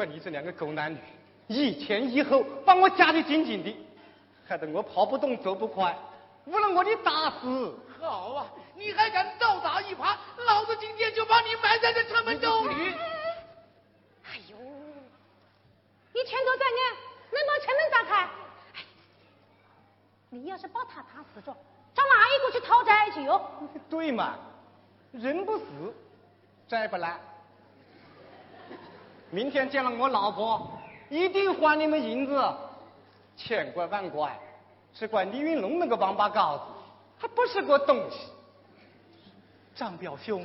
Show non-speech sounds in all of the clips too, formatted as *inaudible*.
怪你这两个狗男女，一前一后把我夹得紧紧的，害得我跑不动走不快，误了我的大事。好啊，你还敢倒打一耙，老子今天就把你埋在这城门洞里。哎呦，你拳头再硬，能把城门打开？你要是把他打死着，找哪一个去讨债去哟？对嘛，人不死，债不来。明天见了我老婆，一定还你们银子，千怪万怪，只怪李云龙那个王八羔子，还不是个东西。张表兄，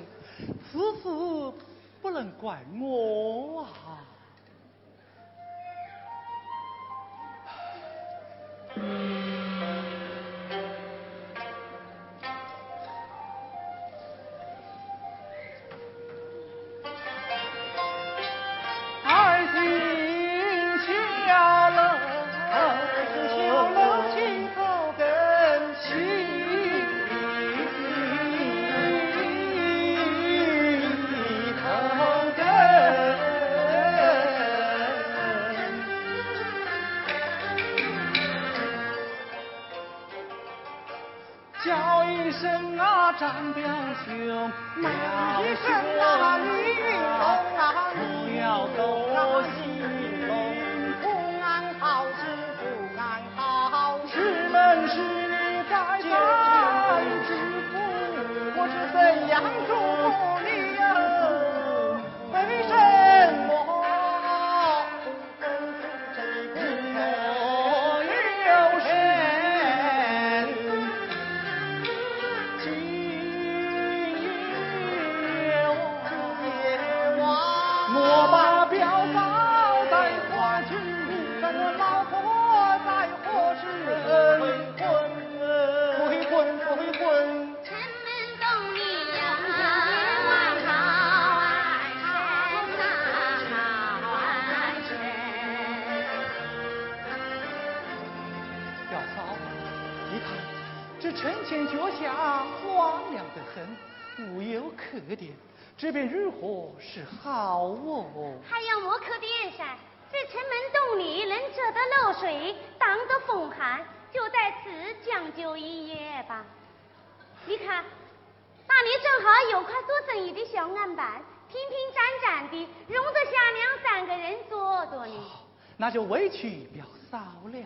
此事不能怪我啊。*sighs* 这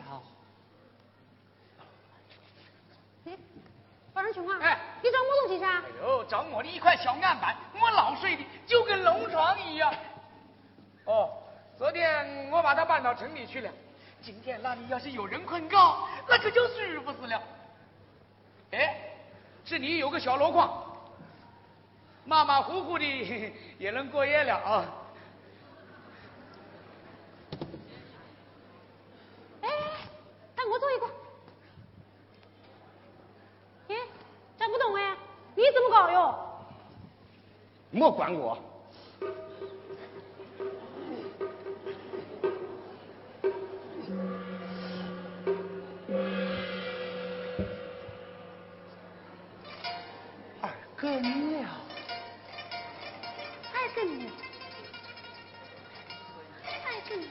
嫂 *laughs* 了。二人兄啊，哎，你找我东西噻？哎呦，找我的一块小案板，我老睡的就跟龙床一样。哦，昨天我把它搬到城里去了，今天那里要是有人困觉，那可就舒服死了。哎，这里有个小箩筐，马马虎虎的 *laughs* 也能过夜了啊。哎，让我坐一个。不懂哎，你怎么搞哟？莫管我。二更了，二更了，二更了，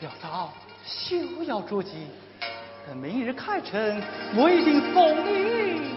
表嫂，休要着急。明日开城，我一定送你。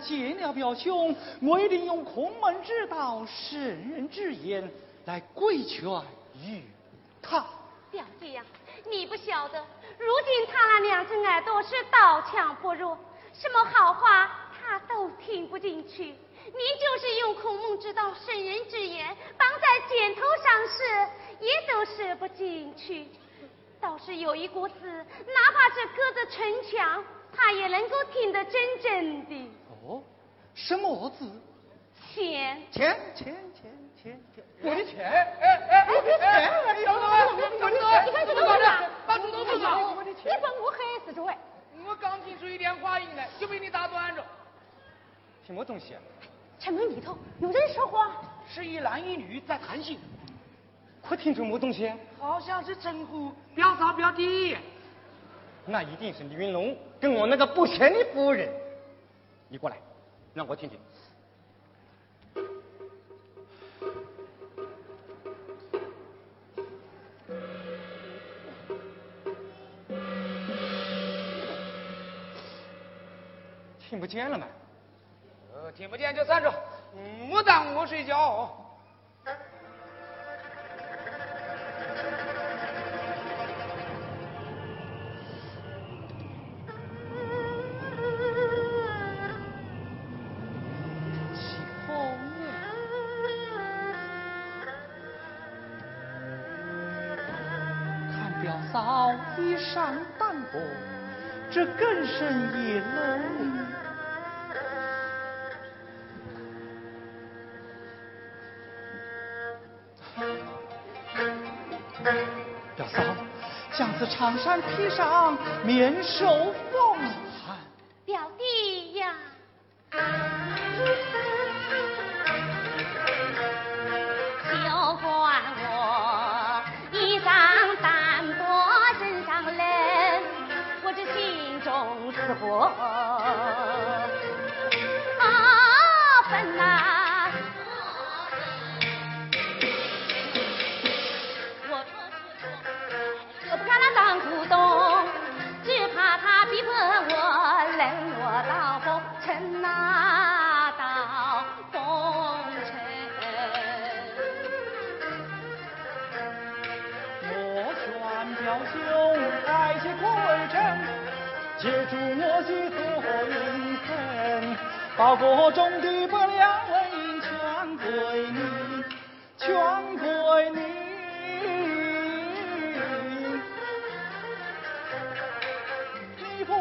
见了表兄，我一定用孔门之道、圣人之言来规劝于他。表姐呀，你不晓得，如今他那两只耳朵是刀枪不入，什么好话他都听不进去。你就是用孔孟之道、圣人之言绑在肩头上时，也都射不进去。倒是有一股子，哪怕是隔着城墙，他也能够听得真正的。哦，什么字？钱钱钱钱钱钱，我的钱！哎哎哎哎！小子，小子，你看这个多少？把猪头多少？你分我黑死着喂！我刚听出一点话音来，就被你打断着。什么东西？城门里头有人说话，是一男一女在谈心。可听出么东西？好像是称呼表嫂表弟。那一定是李云龙跟我那个不贤的夫人。你过来，让我听听。听不见了吗？呃，听不见就站住，莫耽误我睡觉。更深一轮。表嫂，将此长衫披上，免受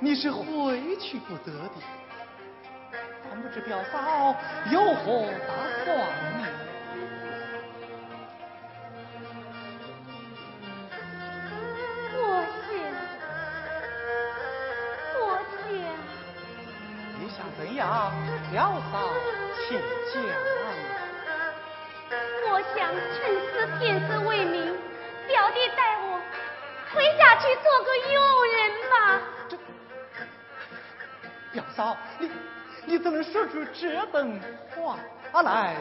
你是回去不得的。但不知表嫂有何打算呢？我想，我想，你想怎样？表嫂，请讲。我想趁此骗子为名，表弟带我回家去做个佣人吧。表嫂，你你怎能说出这等话来？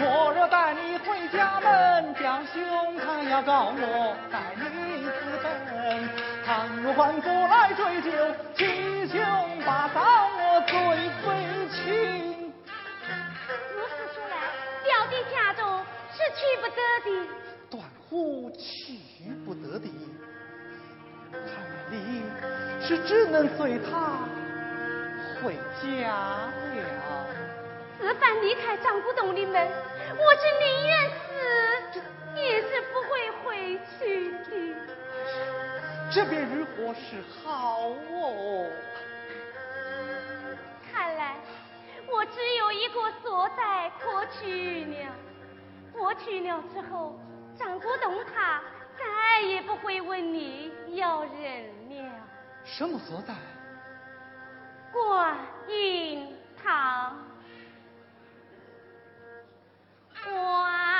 我若带你回家门，表兄他要告我带你私奔。倘若官府来追究，七兄八嫂我罪非轻。如此说来，表弟家中是去不得的。断乎去不得的。看来你是只能随他回家了。此番离开张古洞的门，我是宁愿死，也是不会回去的。这便如何是好哦？看来我只有一个所在可去了。我去了之后，张古洞他再也不会问你要人了。什么所在？观音堂。观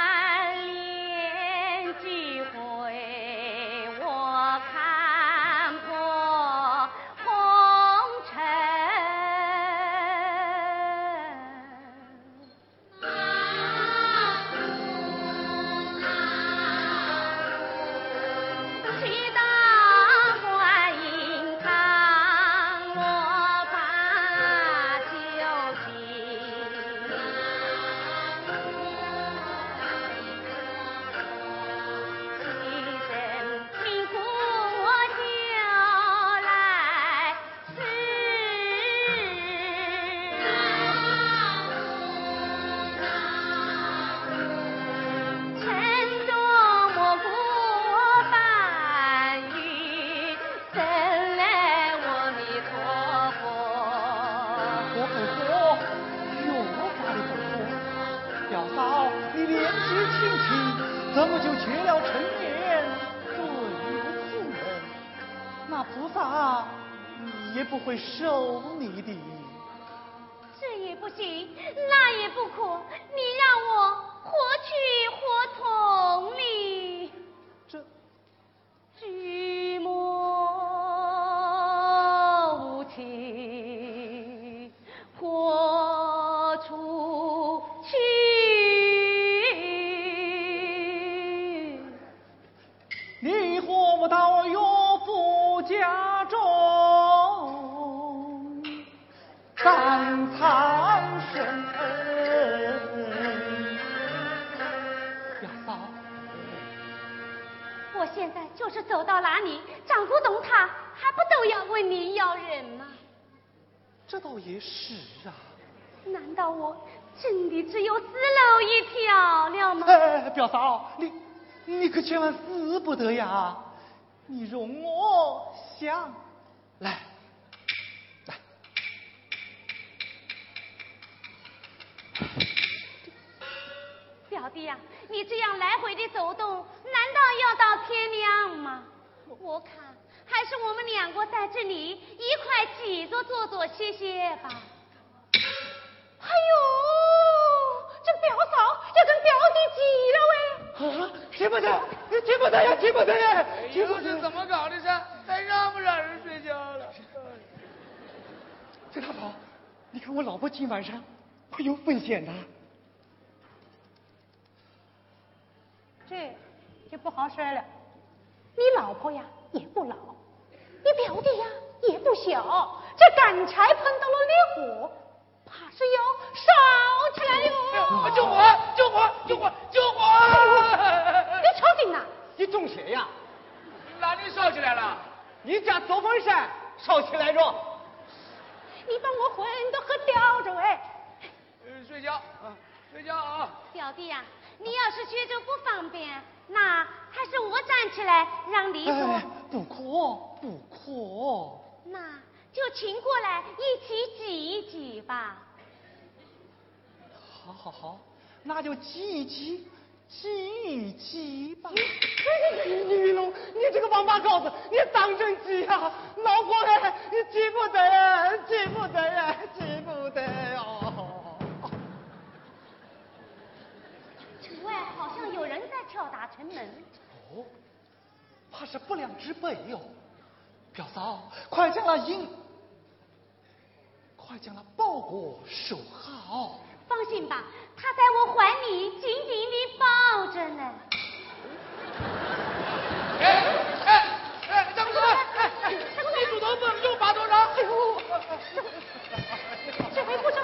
不会收你万死不得呀！你容我想，来，来，表弟呀、你这样来回的走动，难道要到天亮吗？我看还是我们两个在这里一块挤着坐坐歇歇吧。哎呦，这表嫂要跟表弟挤了喂！啊，挤不得，挤不得呀，挤不得呀，挤不是怎么搞的这？还让不让人睡觉了？这大宝，你看我老婆今晚上会有风险的。这就不好说了。你老婆呀也不老，你表弟呀也不小，这干柴碰到了烈火，怕是要烧起来哟！救火！救火！救火！救火！你中邪呀？哪里烧起来了？你家走风扇烧起来着？你把我魂都喝掉着哎！呃睡觉啊，睡觉啊！表弟呀、你要是觉着不方便，那还是我站起来让你坐。哎，不可不可。那就请过来一起挤一挤吧。好好好，那就挤一挤，挤一挤吧。李云龙，你这个王八羔子，你当真挤呀？老婆哎，你挤不得，挤不得呀，挤不得哦。城外好像有人在敲打城门。哦，怕是不良之辈哟。表嫂，快将那银，快将那包裹收好。放心吧，他在我怀里紧紧地抱着呢。哎哎哎，张公子，哎哎，你主头子又拔多少？哎呦，这回不上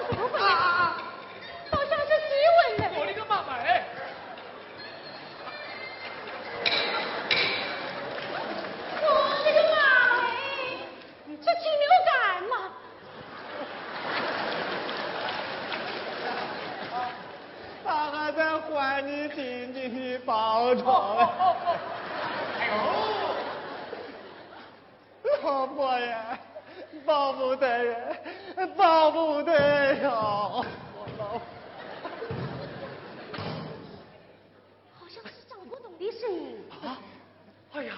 紧紧地抱着。哎呦，老婆呀，抱不得呀，抱不得呀！好像是张国栋的声音，啊！哎呀，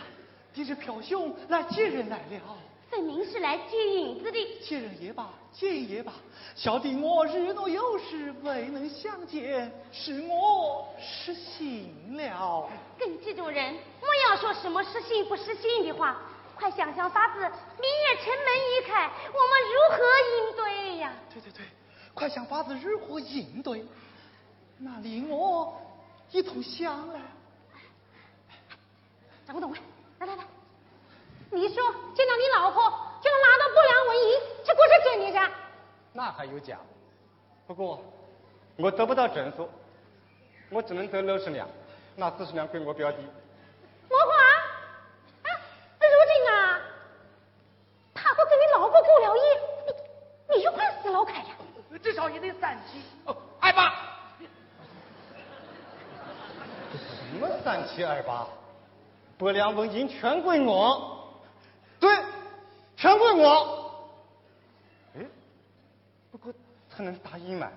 这是飘兄来接人来了。分明是来接银子的。接人也罢，接人也罢，小弟我日落有时未能相见，是我失信了。跟这种人，莫要说什么失信不失信的话，快想想法子，明夜城门一开，我们如何应对呀？对对对，快想法子如何应对，那你我一同想来。张国栋，来来来，你说见到你老婆就能拿到不良文银，这不是真的噻？那还有假？不过我得不到证书，我只能得六十两，那四十两归我表弟。莫华，啊，如今啊，他不跟你老婆过了夜，你你就快死了开呀！至少也得三七哦，二八。*laughs* 什么三七二八？不良文银全归我，对，我。哎，不过他能答应吗？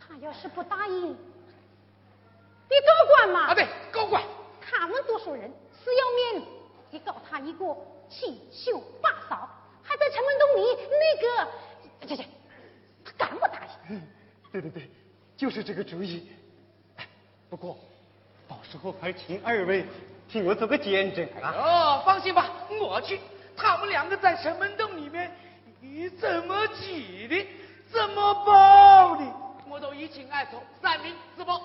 他要是不答应，你高管嘛。啊，对，高管。他们多数人死要面子，你告他一个七秀八嫂，还在城门洞里那个，这这，他敢不答应？嗯，对对对，就是这个主意。哎不过到时候还请二位替我做个见证啊。哦，放心吧，我去。他们两个在城门洞里面，你怎么挤的，怎么抱的，我都一清二楚，三明治包。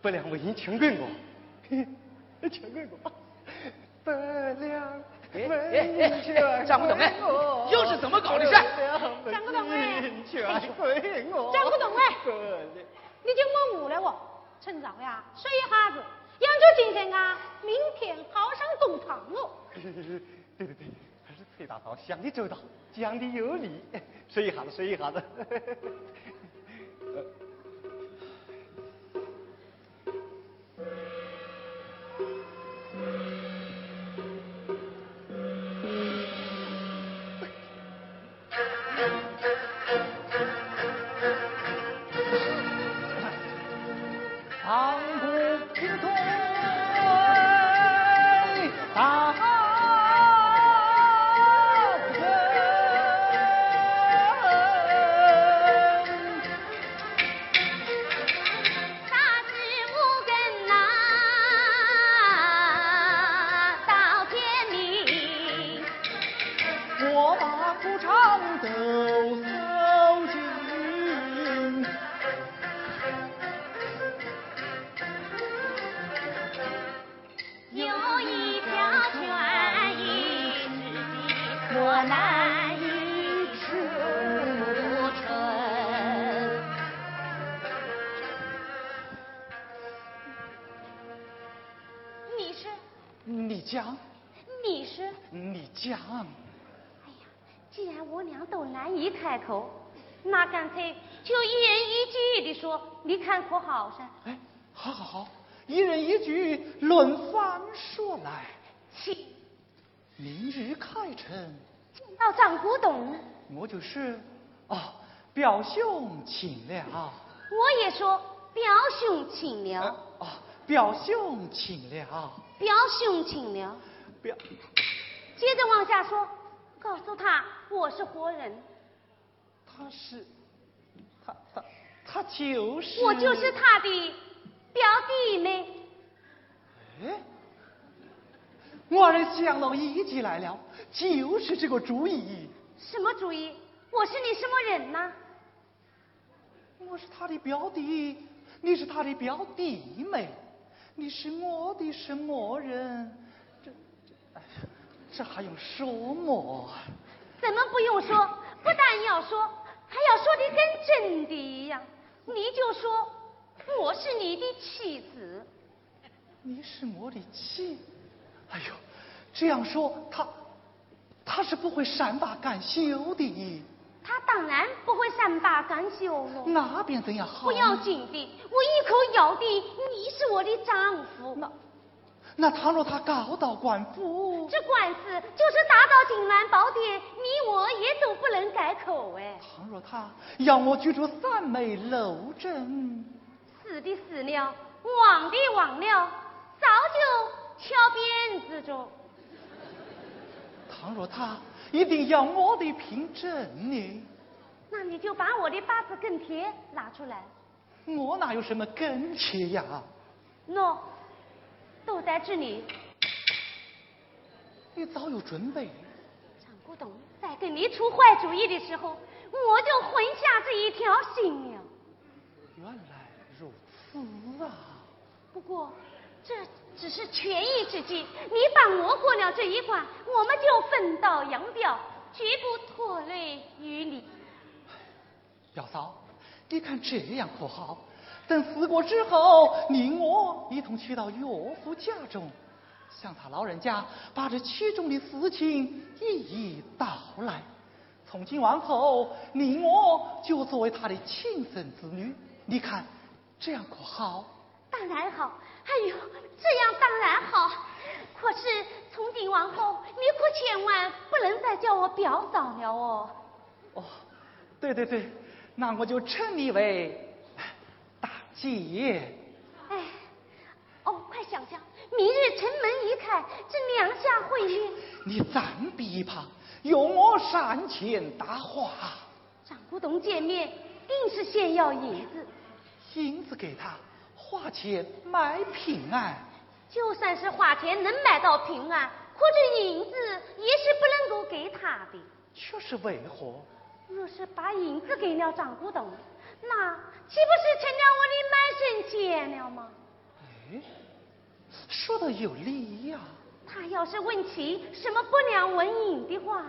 百两纹银全归我，嘿嘿全归我。百两哎纹哎张不懂哎又是怎么搞的事？张不懂哎百两纹银全归我。张不懂哎。百两你就莫误了我，趁早呀，睡一下子，养足精神啊，明天好上东堂哦。对对对，还是崔大嫂想的周到，讲的有理。*laughs* 说一下子，睡一下子。开口，那干脆就一人一句的说，你看可好噻？哎，好好好，一人一句，轮番说来。请明日开城，到张古董，我就是啊，表兄请了。我也说表兄请了，啊，表兄请了，表兄请了。表接着往下说，告诉他我是活人，他是他他他就是我就是他的表弟妹。哎，我儿想到一起来了，就是这个主意。什么主意？我是你什么人呢？我是他的表弟，你是他的表弟妹，你是我的什么人？这这，还用说么？怎么不用说？不但要说，还要说的跟真的一样。你就说我是你的妻子。你是我的妻，哎呦，这样说他他是不会善罢甘休的。他当然不会善罢甘休了。那便怎样好？不要紧的，我一口咬定你是我的丈夫。那那倘若他告到官府，这官司就是打到金銮宝殿，你我也都不能改口哎。倘若他要我举出三枚漏针，死的死了，忘的忘了，早就敲鞭子着。倘若他一定要我的凭证呢？那你就把我的八字跟帖拿出来。我哪有什么跟帖呀？喏，都在这里。你早有准备。张古董在给你出坏主意的时候，我就混下这一条心了。原来如此啊！不过这只是权宜之计，你帮我过了这一关，我们就分道扬镳，绝不拖累于你。表嫂，你看这样可好？等死过之后，你我一同去到岳父家中，向他老人家把这其中的事情一一道来。从今往后，你我就作为他的亲生子女，你看这样可好？当然好，哎呦，这样当然好。可是从今往后，你可千万不能再叫我表嫂了哦。哦，对对对，那我就称你为大姐。哎，哦，快想想，明日城门一开，这两下会面。你暂避一旁，用我善前搭话。张古董见面，定是先要银子，银子给他，花钱买平安。就算是花钱能买到平安，可这银子也是不能够给他的。却是为何？若是把银子给了张古董，那岂不是成了我的满身钱了吗？哎，说的有理呀、他要是问起什么不良文银的话，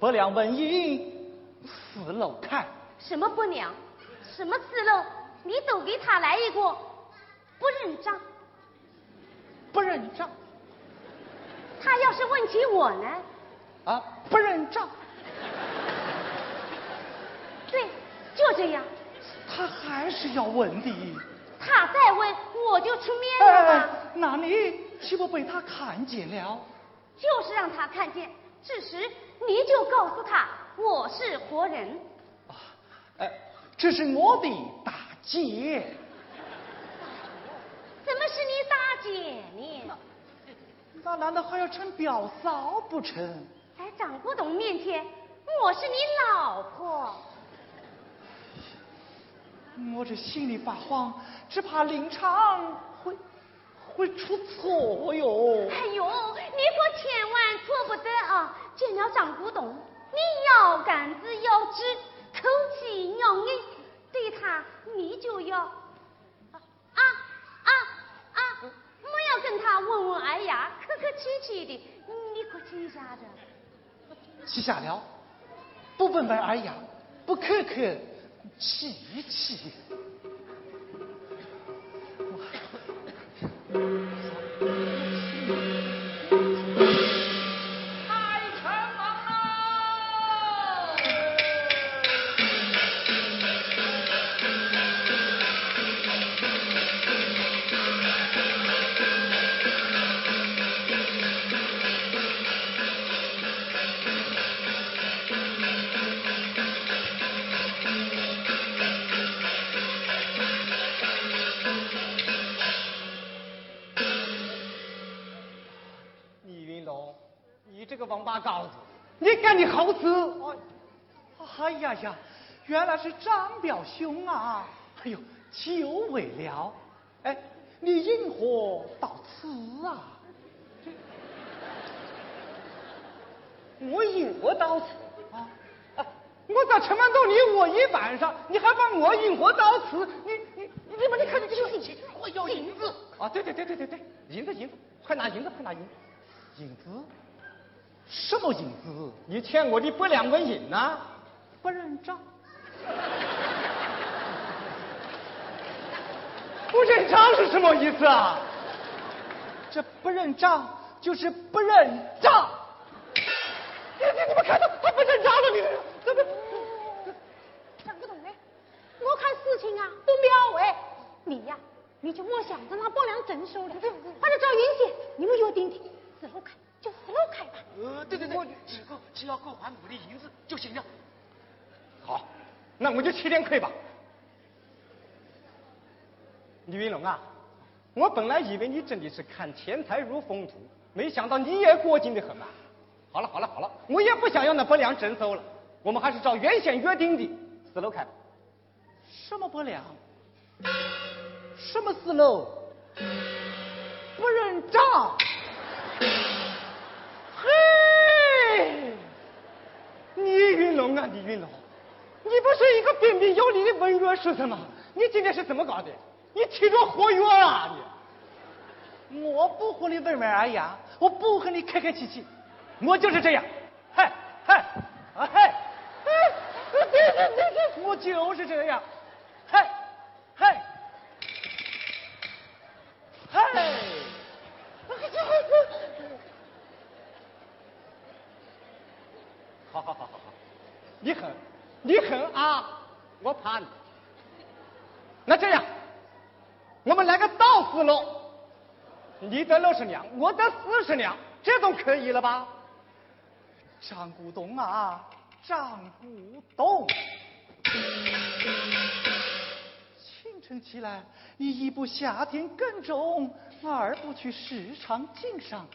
不良文银，死漏看。什么不良，什么死漏，你都给他来一个不认账。不认账他要是问起我呢，啊，不认账，对，就这样。他还是要问的。他再问，我就出面了哎。，那你岂不被他看见了？就是让他看见，这时你就告诉他我是活人。啊，哎，这是我的大姐。怎么是你大姐呢？那难道还要称表嫂不成？在张国栋面前，我是你老婆。我这心里发慌，只怕临场会会出错哟。哎呦，你可千万错不得啊！见了张古董，你腰杆子要直，口气要硬，对他你就要啊啊啊啊！莫要跟他温文尔雅、客客气气的，你可记下着。记下了，不温文尔雅，不客客气气。你好事！哎呀呀，原来是张表兄啊！哎呦，久违了。哎，你因何到此啊？我引火到此啊？我在城门洞里卧一晚上，你还把我引火到此？你你你你把你看你这个我要银子啊！对对对对对对，银子银子，快拿银子快拿银子，银子？什么银子？你欠我的百两纹银呐！不认账？不认账是什么意思啊？这不认账就是不认账。你你你们看他他不认账了，你怎么？张不懂嘞，我看事情啊不妙哎，你呀你就莫想着拿百两征收了，或者找云姐，你们约定的，死路开就死路开吧。呃，对对对，只够只要够还我的银子就行了。好，那我就吃点亏吧。李云龙啊，我本来以为你真的是看钱财如风土，没想到你也过劲的很啊。好了好了好了，我也不想要那不良征收了，我们还是照原先约定的四楼开吧。什么不良？什么四楼？不认账？嘿，李云龙啊，李云龙，你不是一个彬彬有礼的文弱书生吗？你今天是怎么搞的？你踢着活跃啊你！我不和你文文而呀，我不和你客客气气。我就是这样，嗨嗨啊嗨，对对对对，我就是这样，嗨嗨嗨，好好好好好，你狠，你狠啊！我怕你。那这样，我们来个倒四楼，你得六十两，我得四十两，这总可以了吧？张古董啊，张古董！清晨起来，你一不下田耕种，二不去市场经商，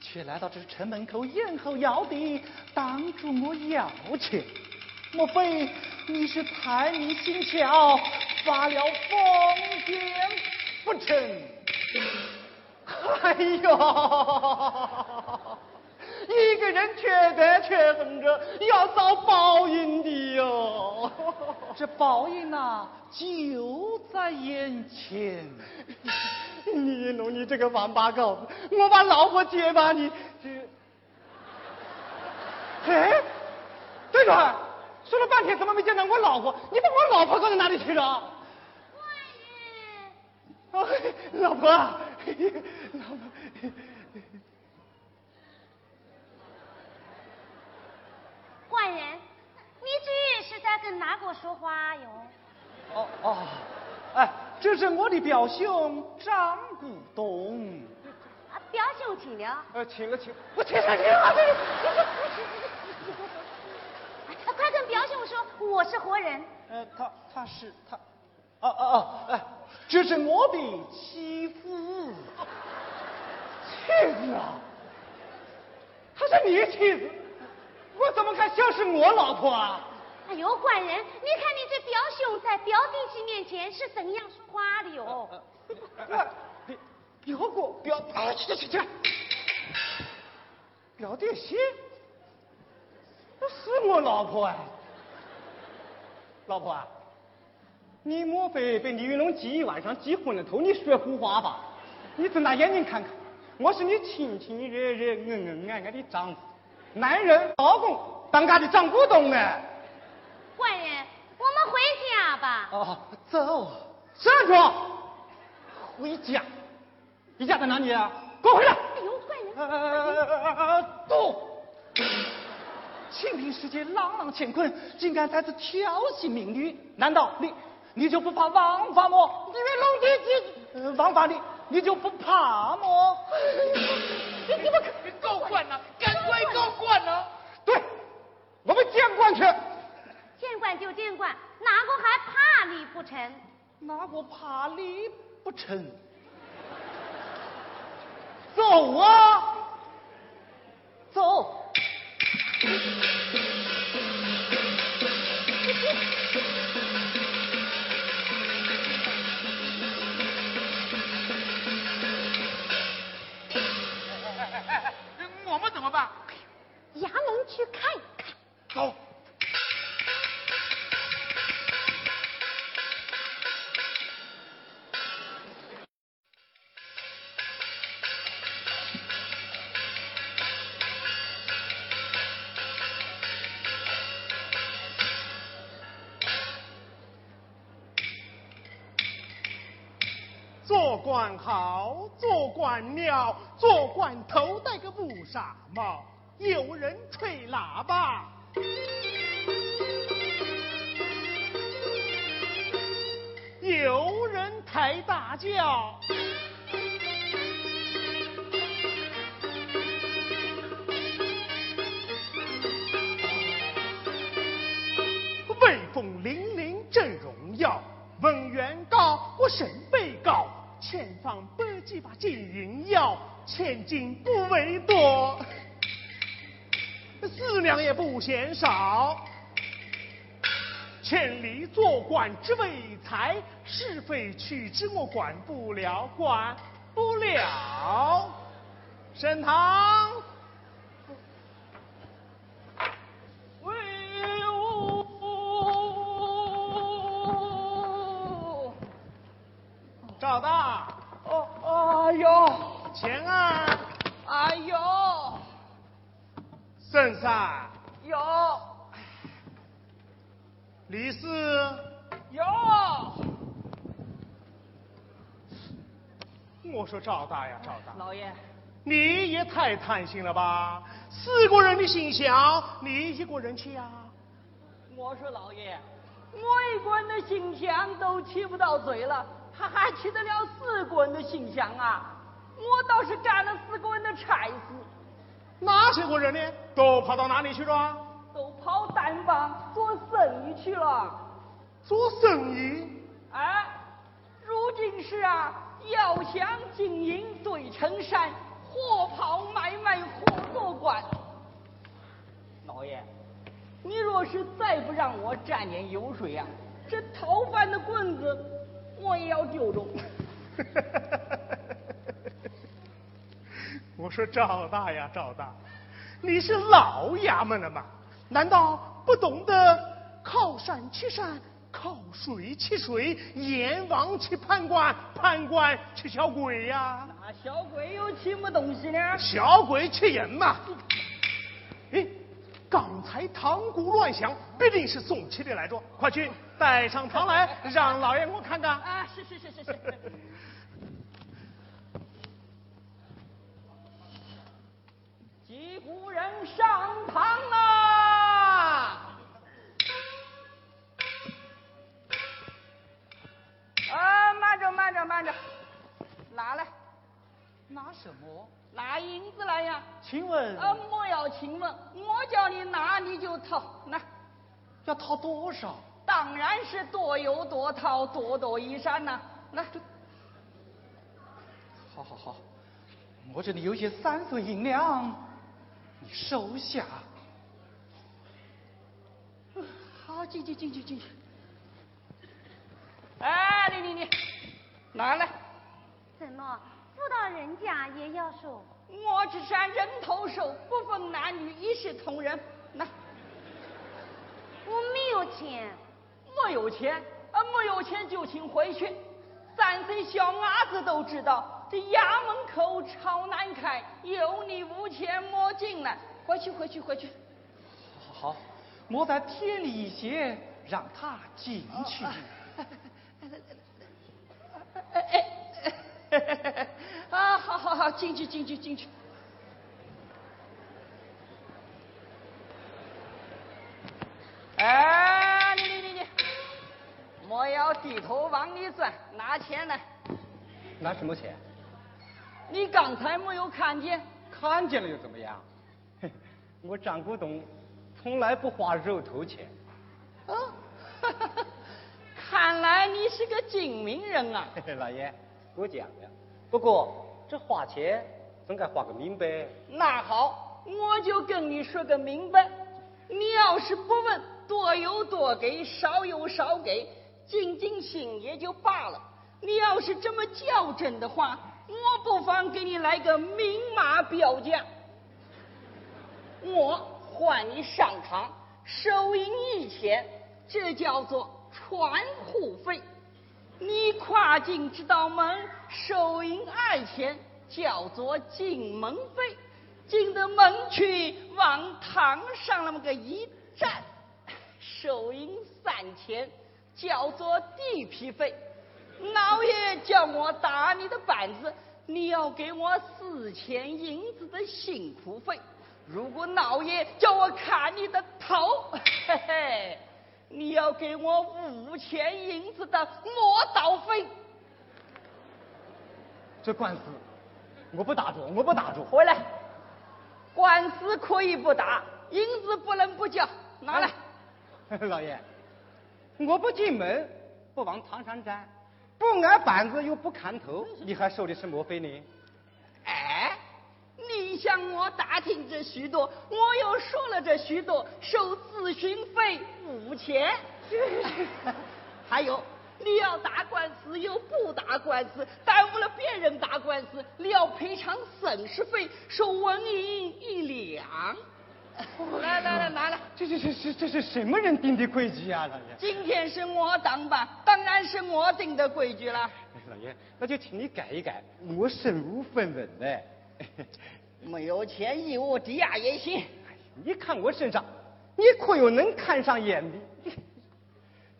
却来到这城门口咽喉要地，挡住我要钱。莫非你是财迷心窍，发了疯癫不成？*laughs* 哎呦！一个人缺德缺横着，要遭报应的哟。*laughs* 这报应呐，就在眼前。你弄你这个王八羔子，我把老婆接吧你。这，哎，对了，说了半天怎么没见到我老婆？你把我老婆搁到哪里去了？官人。老婆，老婆。官人，你这是在跟哪个说话哟？哦哦，哎，这是我的表兄张古东。啊，表兄请了。呃，请了请，我请 *laughs* 他请啊！快跟表兄说，我是活人。呃，他他是他，哦哦哦，哎，这是我的妻子。妻子啊？他是你妻子？我怎么看像是我老婆啊？哎呦，官人，你看你这表兄在表弟媳面前是怎样说话的哟？表表哥表啊，去去去去！表弟媳，那是我老婆啊！老婆啊，你莫非被李云龙挤一晚上挤昏了头？你说胡话吧？你睁大眼睛看看，我是你亲亲热热、恩恩爱爱的丈夫。男人老公当家的张古董呢？官人，我们回家吧。哦，走，站住！回家？你家在哪里啊？给我回来！哎呦，官人！走！清平世界朗朗乾坤，竟敢在此调戏民女？难道你你就不怕王法吗？因为龙姐姐王法你你就不怕吗？你你们高官呐，赶快高官呐！对，我们见官去。见惯就见惯哪个还怕你不成？哪个怕你不成？走啊！走。*laughs* 我们怎么办？衙门去看一看。走官好，做官妙，做官头戴个乌纱帽，有人吹喇叭，有人抬大轿。威风凛四两也不嫌少。千里做官只为财，是非曲直我管不了，管不了。沈腾。说赵大呀，赵大，老爷，你也太贪心了吧？四个人的形象，你一个人去呀、我说老爷，我一个人的形象都起不到嘴了，他还起得了四个人的形象啊？我倒是干了四个人的差事，哪些个人呢？都跑到哪里去了？都跑单方做生意去了。做生意。哎，如今是啊，要想经营对称山，火炮买卖火做官。老爷，你若是再不让我沾点油水呀、这讨饭的棍子我也要丢着。*laughs* 我说赵大呀，赵大，你是老衙门了吗？难道不懂得靠山吃山，靠水吃水，阎王吃判官，判官吃小鬼呀？那小鬼有什么东西呢？小鬼吃人嘛。哎，刚才堂鼓乱响，必定是送七的来着，快去带上堂来，让老爷我看看。啊，是是是是是。击鼓 *laughs* 人上堂啊！着慢着慢着，拿来拿什么？拿银子来呀！请问啊，莫要请问，我叫你拿你就掏，来。要掏多少？当然是多有多掏，多多益善呐、来，好好好，我这里有些三岁银两，你收下。好，进去进去进去。哎，你你你，拿来，怎么妇道人家也要收？我只按人头收，不分男女，一视同仁。来，我没有钱，没有钱，啊，没有钱就请回去。三岁小伢子都知道，这衙门口朝南开，有你无钱莫进来。回去回去回去。好好好，莫再贴你一些，让他进去。哎哎哎，啊，好好好，进去进去进去。哎，你你你你，莫要低头往里钻，拿钱来。拿什么钱？你刚才没有看见？看见了又怎么样？我张古董从来不花肉头钱。啊，哈哈哈看来你是个精明人啊。*laughs* 老爷，过奖了。不过这花钱总该花个明白。那好，我就跟你说个明白。你要是不问，多有多给，少有少给，尽尽心也就罢了。你要是这么较真的话，我不妨给你来个明码标价。我换你上场，收银一千，这叫做传户费；你跨进这道门，收银二钱，叫做进门费。进得门去，往堂上那么个一站，收银三钱，叫做地皮费。老爷叫我打你的板子，你要给我四千银子的辛苦费；如果老爷叫我砍你的头，嘿嘿，你要给我五千银子的磨刀费。这官司我不打住，我不打住。回来，官司可以不打，银子不能不交，拿来。老爷，我不进门，不往堂上站，不挨板子又不砍头，你还收的什么费呢？哎，你向我打听这许多，我又说了这许多，收咨询费五千。还有，你要打官司又不打官司，耽误了别人打官司，你要赔偿损失费，收文银一两。来来来，拿来！这这这这这是什么人定的规矩啊，老爷？今天是我当吧，当然是我定的规矩了。老爷，那就请你改一改，我身无分文嘞。没有钱义务抵押也行。你看我身上，你可有能看上眼的？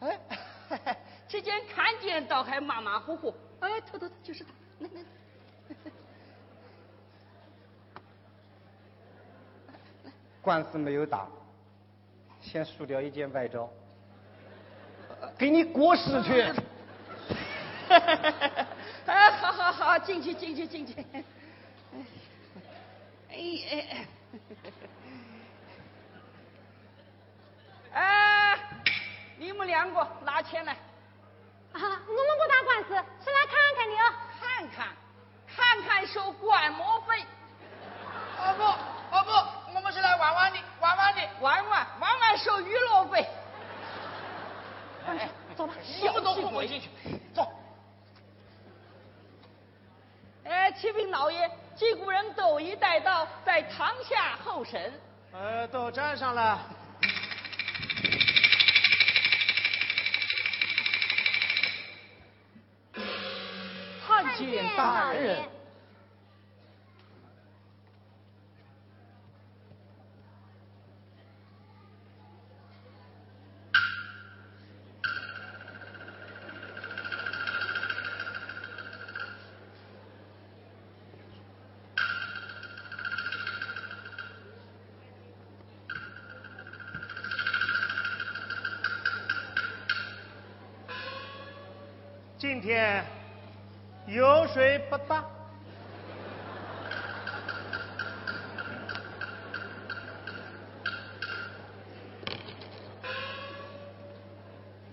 *laughs* 哎，*laughs* 这件看见倒还马马虎虎。哎，头头就是他，来来。*laughs* 官司没有打，先输掉一件外招，给你过市去。哎，好好好，进去进去进去。哎 *laughs* 哎哎！哎，你们两个拿钱来。啊，我们不打官司，是来看看你哦。看看，看看收观摩费。哦不，哦不，我们是来玩玩的，玩玩的，玩玩玩玩收娱乐费。哎，走吧，你们都跟我进去，走。哎，启禀老爷，几股人斗衣带到，在堂下候审。呃，都站上了。参见大人。今天油水不大，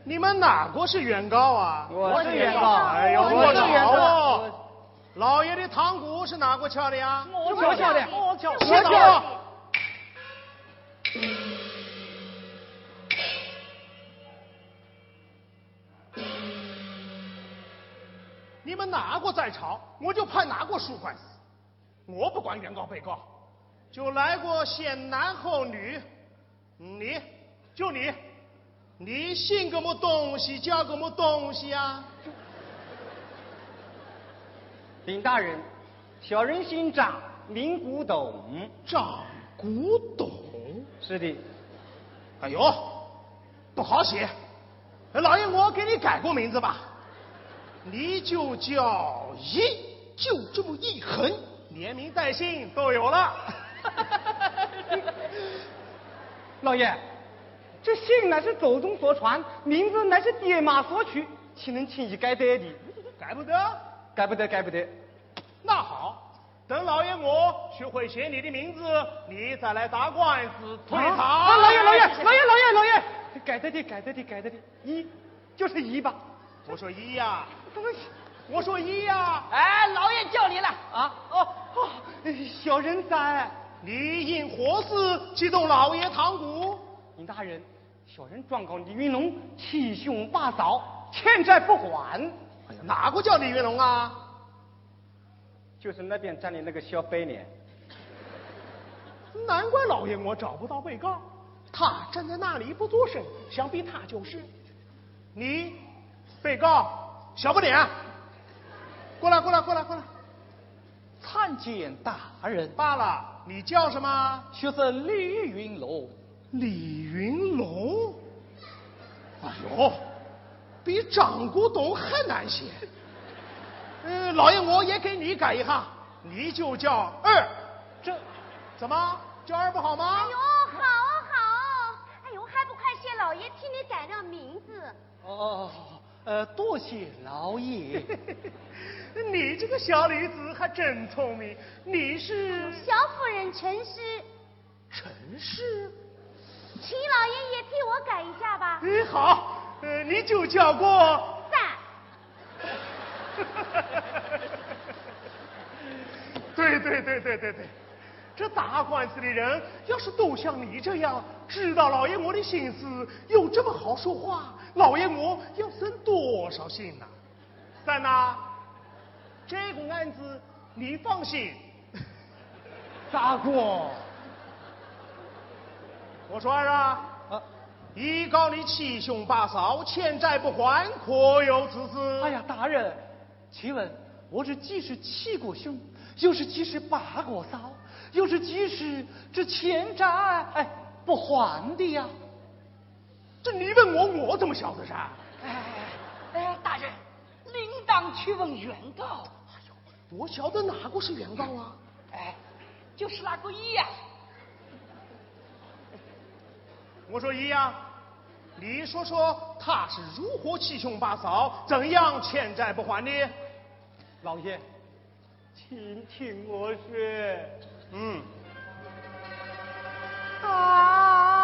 你们哪个是原告啊？我是原告哎呦，我是原告哦老爷的堂鼓是哪个敲的呀？我我敲的。我敲，我哪个在吵，我就判哪个输官司。我不管原告被告，就来个先男后女。你，就你，你姓个么东西，叫个么东西啊？禀大人，小人姓张，名古董。张古董。是的，哎呦，不好写。老爷，我给你改过名字吧，你就叫一，就这么一横，连名带姓都有了。*laughs* 老爷，这姓乃是祖宗所传，名字乃是爹妈所取，岂能轻易改得的？改不得？改不得，改不得。那好，等老爷我学会写你的名字，你再来打官司退堂。啊老爷，老爷，老爷，老爷，老爷，改得的，改得的，改得的，一就是一吧。我说一呀、我说一呀、哎，老爷叫你了。啊，哦哦，小人在。你因何事激动老爷堂鼓？尹大人，小人状告李云龙欺兄霸嫂，欠债不还。哎呀，哪个叫李云龙啊？就是那边站的那个小白脸。难怪老爷我找不到被告，他站在那里不作声，想必他就是。你，被告小不点，过来，过来，过来，过来。参见大人，罢了，你叫什么？学生李云龙。李云龙。哎呦，比张古董还难写。呃，老爷，我也给你改一下，你就叫二。这怎么叫二不好吗？哎呦，好好，哎呦，还不快谢老爷替你改了名字？哦哦哦，呃，多谢老爷。*laughs* 你这个小女子还真聪明，你是小夫人陈氏，陈氏。请老爷也替我改一下吧。哎，好，呃，你就叫过赞。*laughs* 对对对对对对，这打官司的人要是都像你这样知道老爷我的心思，又这么好说话，老爷我要生多少心呐？三呐，这个案子你放心。大哥，我说二啊，啊，一告你七兄八嫂欠债不还，可有此事？哎呀，大人，请问我这既是七国兄，又是既是八国嫂，又是既是这欠债哎不还的呀？这你问我，我怎么晓得噻？哎哎，大人，应当去问原告。哎呦我晓得哪个是原告啊？哎，就是那个一呀、我说一呀，你说说他是如何欺兄八嫂，怎样欠债不还的？老爷，请听我说。嗯，啊！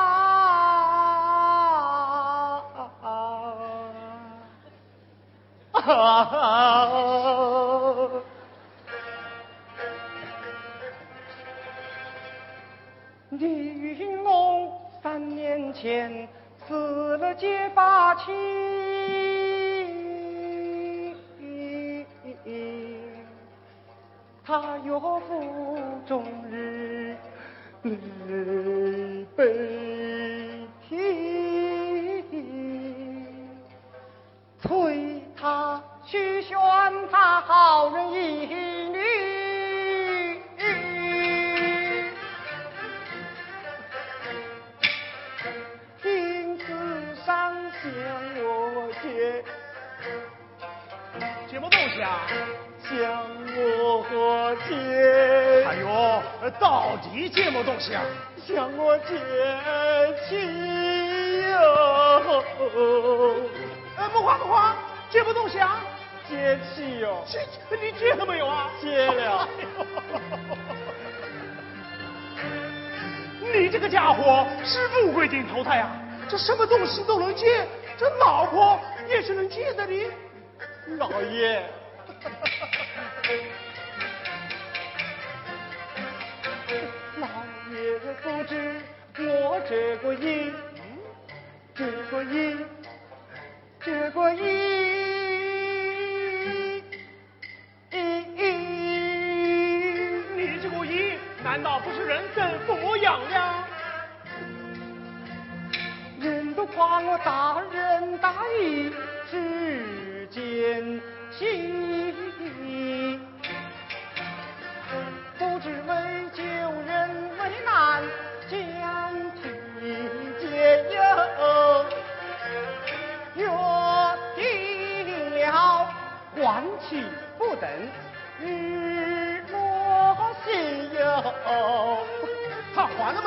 李云龙三年前死了结发妻，他岳父终日泪悲啼，他去选他好人一女。听此上向我借，借么东西啊？向我借，哎呦，呃到底借么东西啊？向我借气哟，哎，不慌不花，借么东西啊？借气哟，借你接了没有啊？接了。*laughs* 你这个家伙是乌龟精投胎啊！这什么东西都能借，这老婆也是能借的你。老爷，*laughs* 老爷不知我这个意，这个意，这个意，难道不是人生不养呀？人都夸我大仁大义，世间情，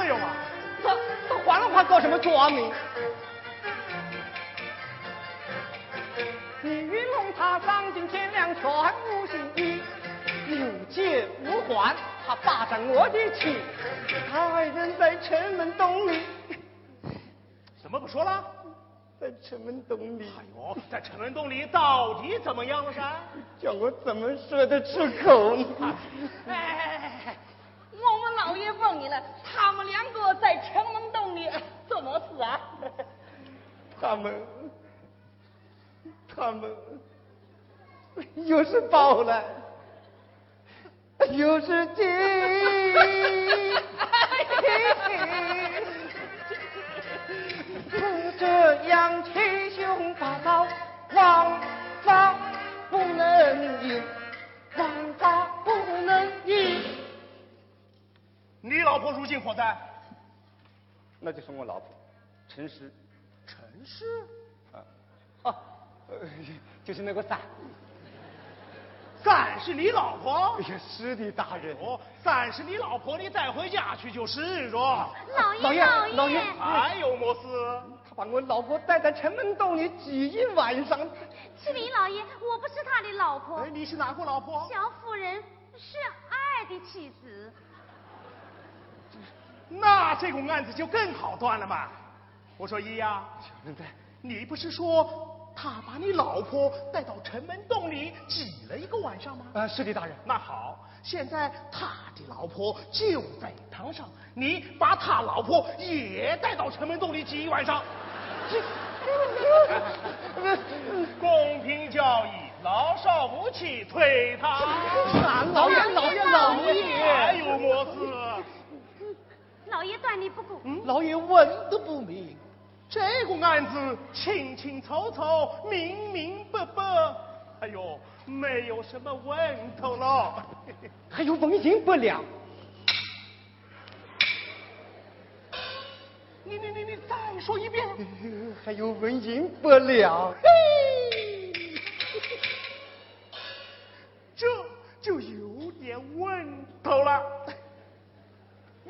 没有啊？他他还了还搞什么抓名？李云龙他丧尽天良，全无心意，有借无还，他霸占我的妻，爱人在城门洞里，怎么不说了？在城门洞里，哎呦，在城门洞里到底怎么样了噻？*laughs* 叫我怎么说得出口呢？哎哎哎哎，我问你了，他们两个在城门洞里 *laughs* 做么事啊？*laughs* 他们，他们又是宝来，*laughs* 又是金。不这样七兄八嫂，王法不能赢，王法不能赢。你老婆如今何在？那就是我老婆陈氏。陈氏。啊，呃，就是那个伞。伞是你老婆？哎呀，是的，大人。哦，伞是你老婆，你带回家去就是着。老老爷老老爷还有么事？他把我老婆带在城门洞里挤一晚上。启禀老爷，我不是他的老婆哎，，你是哪个老婆？小夫人是二的妻子。那这个案子就更好断了嘛。我说姨呀，小人在你不是说他把你老婆带到城门洞里挤了一个晚上吗？呃，是的，大人。那好，现在他的老婆就在堂上，你把他老婆也带到城门洞里挤一晚上。公平交易，老少不欺，推他。*laughs* 老爷，老爷，老爷，还有么事？老爷断理不顾，老爷问都不明，这个案子清清楚楚、明明白白，哎呦，没有什么问头了。还有文银不良。你你你你再说一遍。还有文银不良。*laughs* 这就有点问头了。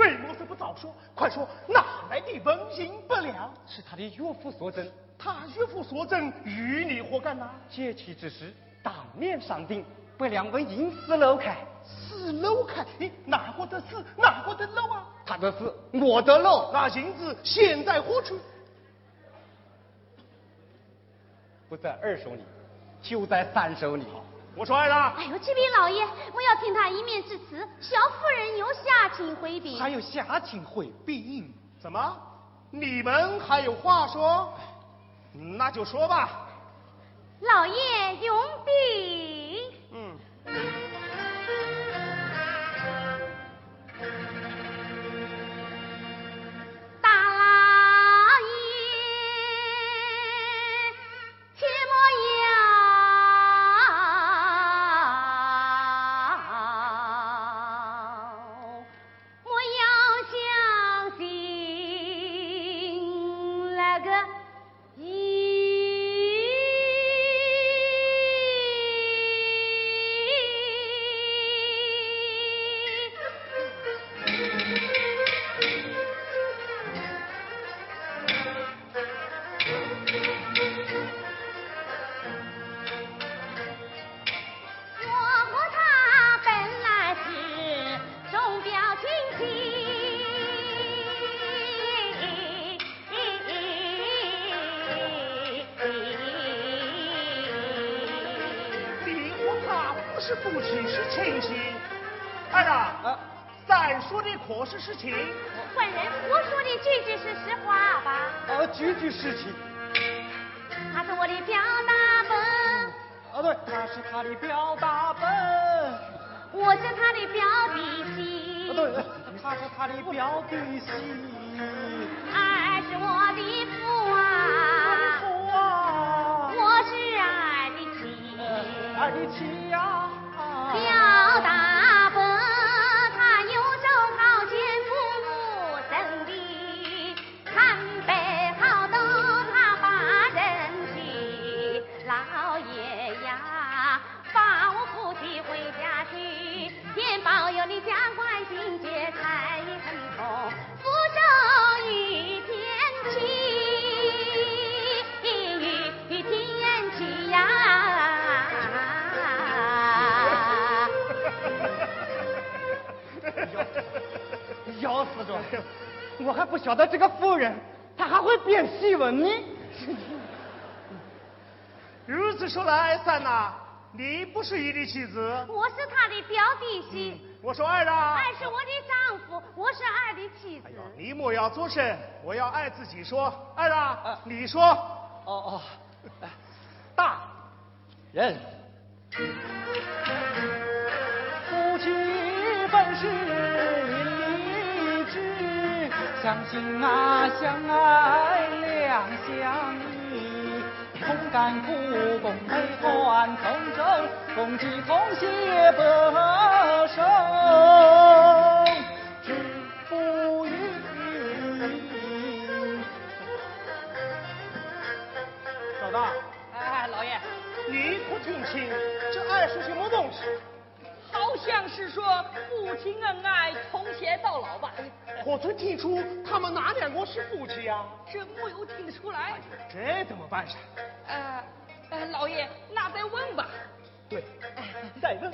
为么事不早说？快说哪来的文银不良？是他的岳父所赠，他岳父所赠与你何干呐？借妻之时当面商定，不良文银私楼开，私楼开，你哪个的私，哪个的楼啊？他的私，我的漏。那银子现在何处？不在二手里，就在三手里。我说二郎，哎呦，启禀老爷，我要听他一面之词，小夫人有下情回禀。还有下情回禀。怎么？你们还有话说？那就说吧。老爷永禀。亲戚。二郎，啊咱说的可是实情。官人，我说的句句是实话吧？呃，句句实情。他是我的表大本，啊，对，他是他的表大本，我是他的表弟媳。啊，对，他是他的表弟媳。二是我的父啊，父啊，我是二的妻。二的妻呀，我还不晓得这个妇人，她还会变戏文呢。*laughs* 如此说来，三呐，你不是你的妻子。我是他的表弟媳，我说二郎，二是我的丈夫，我是二的妻子哎。呦，你莫要作声，我要爱自己说。二郎，啊你说。哦哦，大人，夫妻本是一致，相亲啊相爱两相依，同甘苦共悲欢，同舟共济同谐不生，志不渝。老大，哎，老爷，你不听清，这爱是什么东西？好像是说夫妻恩爱，从前到老吧？我曾听出他们哪两个是夫妻呀？这没有听得出来。这怎么办噻？呃，呃，老爷，那再问吧。对，再问。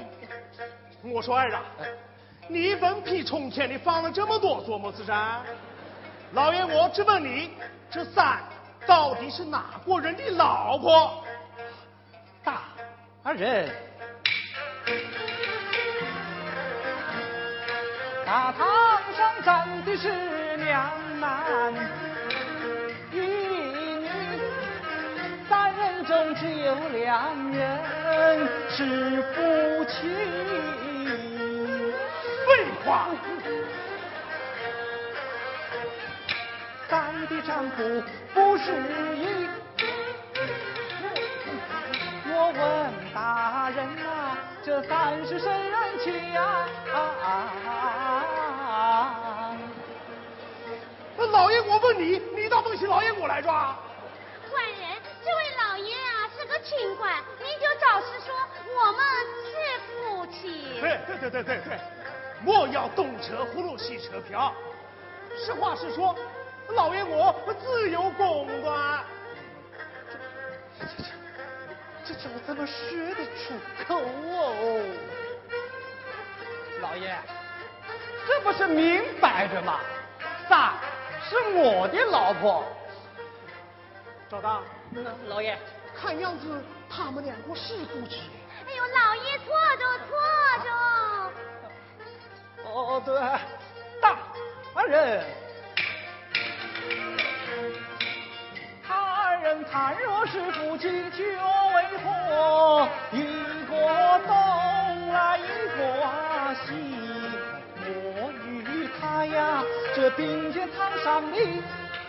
我说儿啊，你分批从前你放了这么多，做么子噻？老爷，我只问你，这三到底是哪国人的老婆？大人，大堂上站的是两男一女，三人中只有两人是夫妻。废话，三的丈夫不是一。我问大人呐、这三十谁人妻呀？老爷，我问你，你倒东西老爷我来抓？官人，这位老爷啊是个清官，您就照实说，我们是夫妻。对对对对对对，莫要东扯葫芦西扯瓢。实话实说，老爷我自有公断。么说得出口哦？老爷，这不是明摆着吗？三是我的老婆。赵大，老爷，看样子他们两个是夫妻。哎呦，老爷错着错着。哦对，大人，他若是夫妻，却为何一个东来一个西？我与他呀，这并肩堂上里，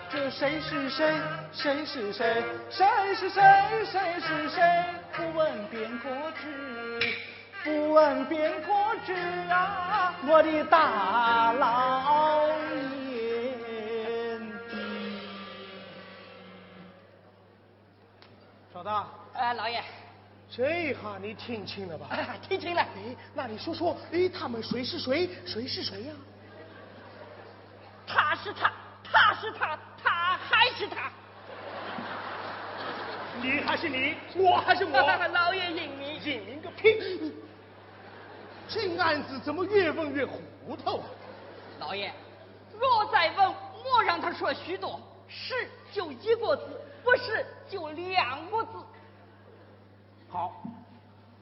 这谁是谁，谁是谁，谁是谁，谁是谁？不问便可知。不问便可知啊，我的大老赵大，呃，老爷，这一下你听清了吧？听清了。哎，那你说说，哎，他们谁是谁，谁是谁呀、他是他，他是他，他还是他。你还是你，我还是我，*laughs* 老爷英明。英明个屁！这案子怎么越问越糊涂啊？老爷，若再问，莫让他说许多，是就一个字，不是就两个字。好，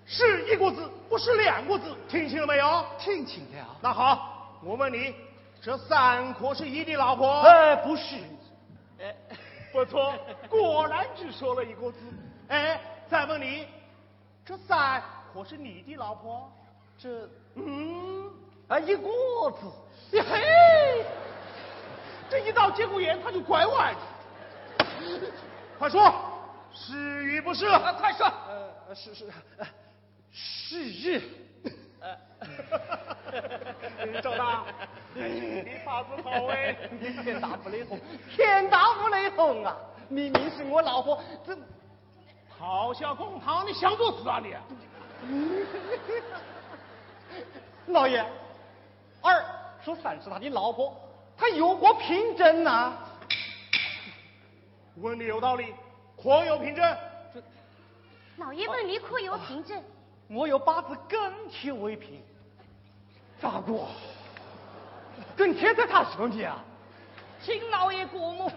是一个字，不是两个字，听清了没有？听清了？那好，我问你，这三可是你的老婆？呃，不是，哎，不错，果然只说了一个字。哎，再问你，这三可是你的老婆？这嗯，啊一个字。嘿，这一到节骨眼他就拐弯。*laughs* 快说，是与不是？啊，快说。呃，是是，呃是。赵大，你法子好哎！天大不雷轰，天大不雷轰啊！明明是我老婆，这咆哮公堂，你想作死啊你？老爷，二说三是他的老婆，他有过凭证呐、问的有道理，可有凭证？老爷问你可有凭证？我有八字跟帖为凭。大哥，跟帖在他手里啊？请老爷过目。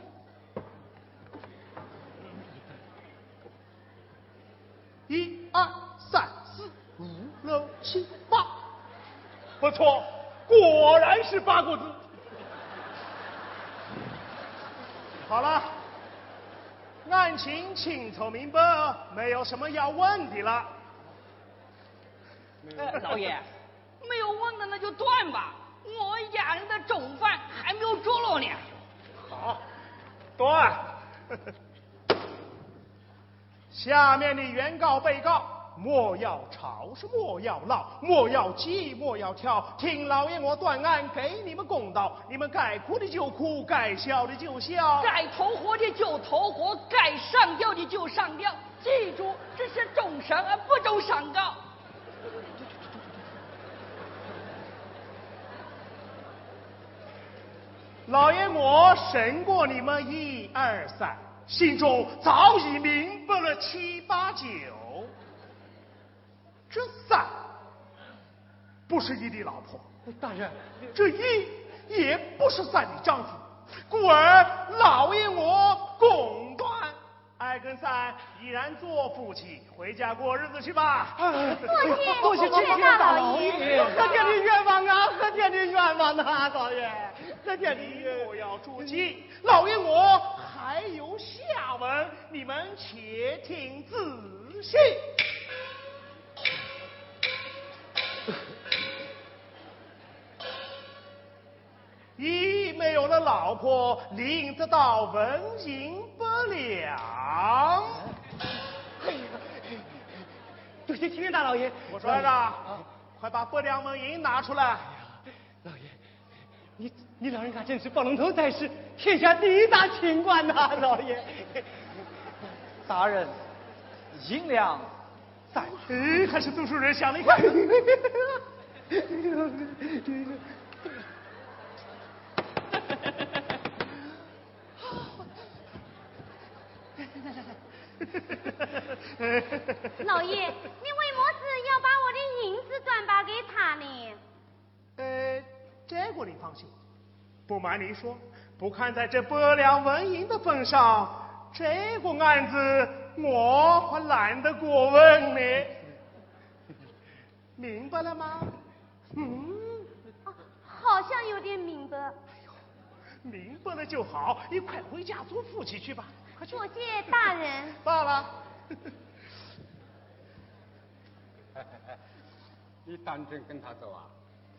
一二三四五六七八，不错，果然是八个字。好了，案情清楚明白，没有什么要问的了。*laughs* 呃老爷，*laughs* 没有问的那就断吧，我家人的重犯还没有着落呢。好，断。*laughs* 下面的原告、被告，莫要吵，是莫要闹，莫要急，莫要跳。听老爷我断案，给你们公道。你们该哭的就哭，该笑的就笑。该投火的就投火，该上吊的就上吊。记住，这是终上俺不重上告。老爷我审过你们一二三，心中早已明白了七八九。这三不是你的老婆，大人，这一也不是三的丈夫，故而老爷我公断，二跟三依然做夫妻，回家过日子去吧。多谢多谢大老爷，何天的冤枉啊，何天的冤枉啊，老爷，何天的愿我要注记，老爷我还有下文，你们且听仔细。一没有了老婆，领得到文银百两。多谢青云大老爷。我说的，快把百两纹银拿出来。哎老爷，你你老人家真是宝龙头才是天下第一大清官呐，老爷。大人，银两在。哎，还是读书人想的快。*laughs* 老爷，你为么子要把我的银子转把给他呢？呃，这个你放心，不瞒你说，不看在这百两纹银的份上，这个案子我还懒得过问呢。明白了吗？嗯，好像有点明白。哎呦明白了就好，你快回家做父亲去吧。快去。多谢大人。罢了。*laughs* 你当真跟他走啊？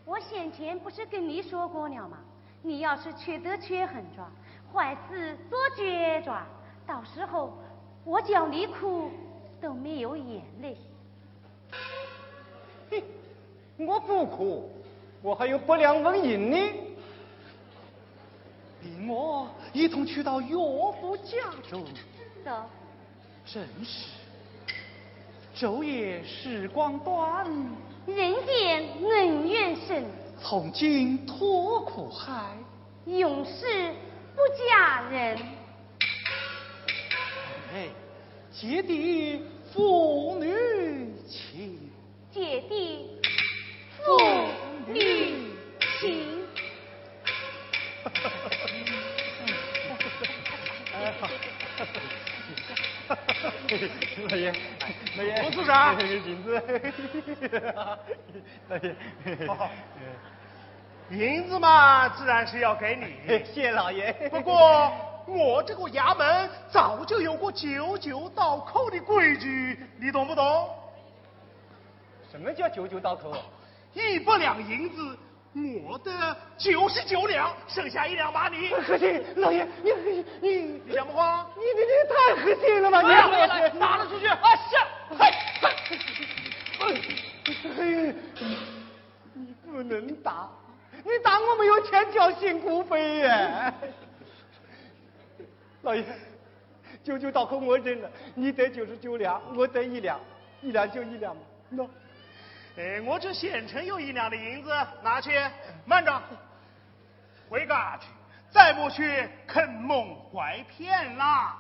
我先前不是跟你说过了吗？你要是缺德缺狠抓，坏事做绝抓，到时候我叫你哭都没有眼泪。嘿，我不哭，我还有不良文银呢。令我一同去到岳父家中。走。真是，昼夜时光短，人间恩怨深。从今脱苦海，永世不嫁人。哎，姐弟父女情，姐弟老爷，我做啥？银子，老爷，*laughs* 银子嘛，自然是要给你。*laughs* 谢老爷。不过我这个衙门早就有过九九倒扣的规矩，你懂不懂？什么叫九九倒扣？一百两银子。我的九十九两，剩下一两把你。和气，老爷，你你你想不慌？你你你太可心了吧！你来拿了出去。啊是，嘿，嘿，你不能打，你打我没有钱交辛苦费耶。老爷，九九倒和我认了，你得九十九两，我得一两，一两就一两嘛，喏。哎，我这县城有一两的银子，拿去。慢着，回家去，再不去坑蒙拐骗啦！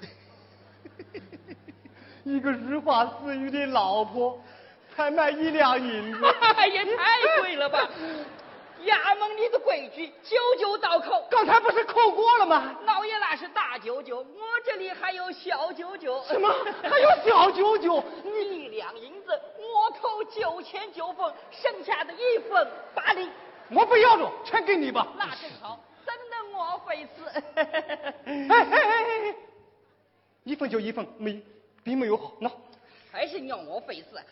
*laughs* 一个如花似玉的老婆，才卖一两银子，*laughs* 也太贵了吧！衙门里的规矩，九九到扣。刚才不是扣过了吗？老爷那是大九九，我这里还有小九九。什么？还有小九九？你一两银子，我扣九千九分，剩下的一分八厘。我不要了，全给你吧。那正好，省得我费事。*laughs* 哎哎哎哎！一分就一分，没并没有好，那。还是让我费事。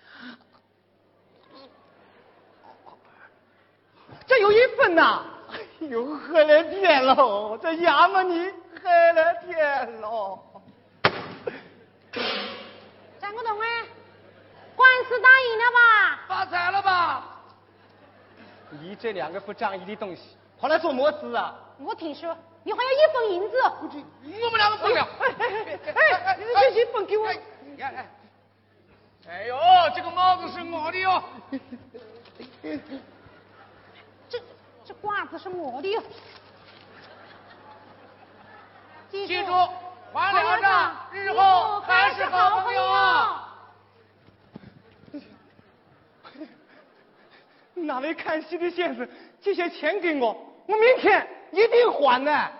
这有一份呐！哎呦，喝了天喽！这衙门里喝了天喽！张国栋啊，官司打赢了吧？发财了吧？你这两个不仗义的东西，跑来做么子啊？我听说你还有一份银子。我们两个分了。哎哎哎！你这一份给我，呀哎，哎呦，这个帽子是我的哟。这这褂子是我的哟。记住，还两账，日后还是好朋友。哪位看戏的先生，借些钱给我，我明天一定还呢。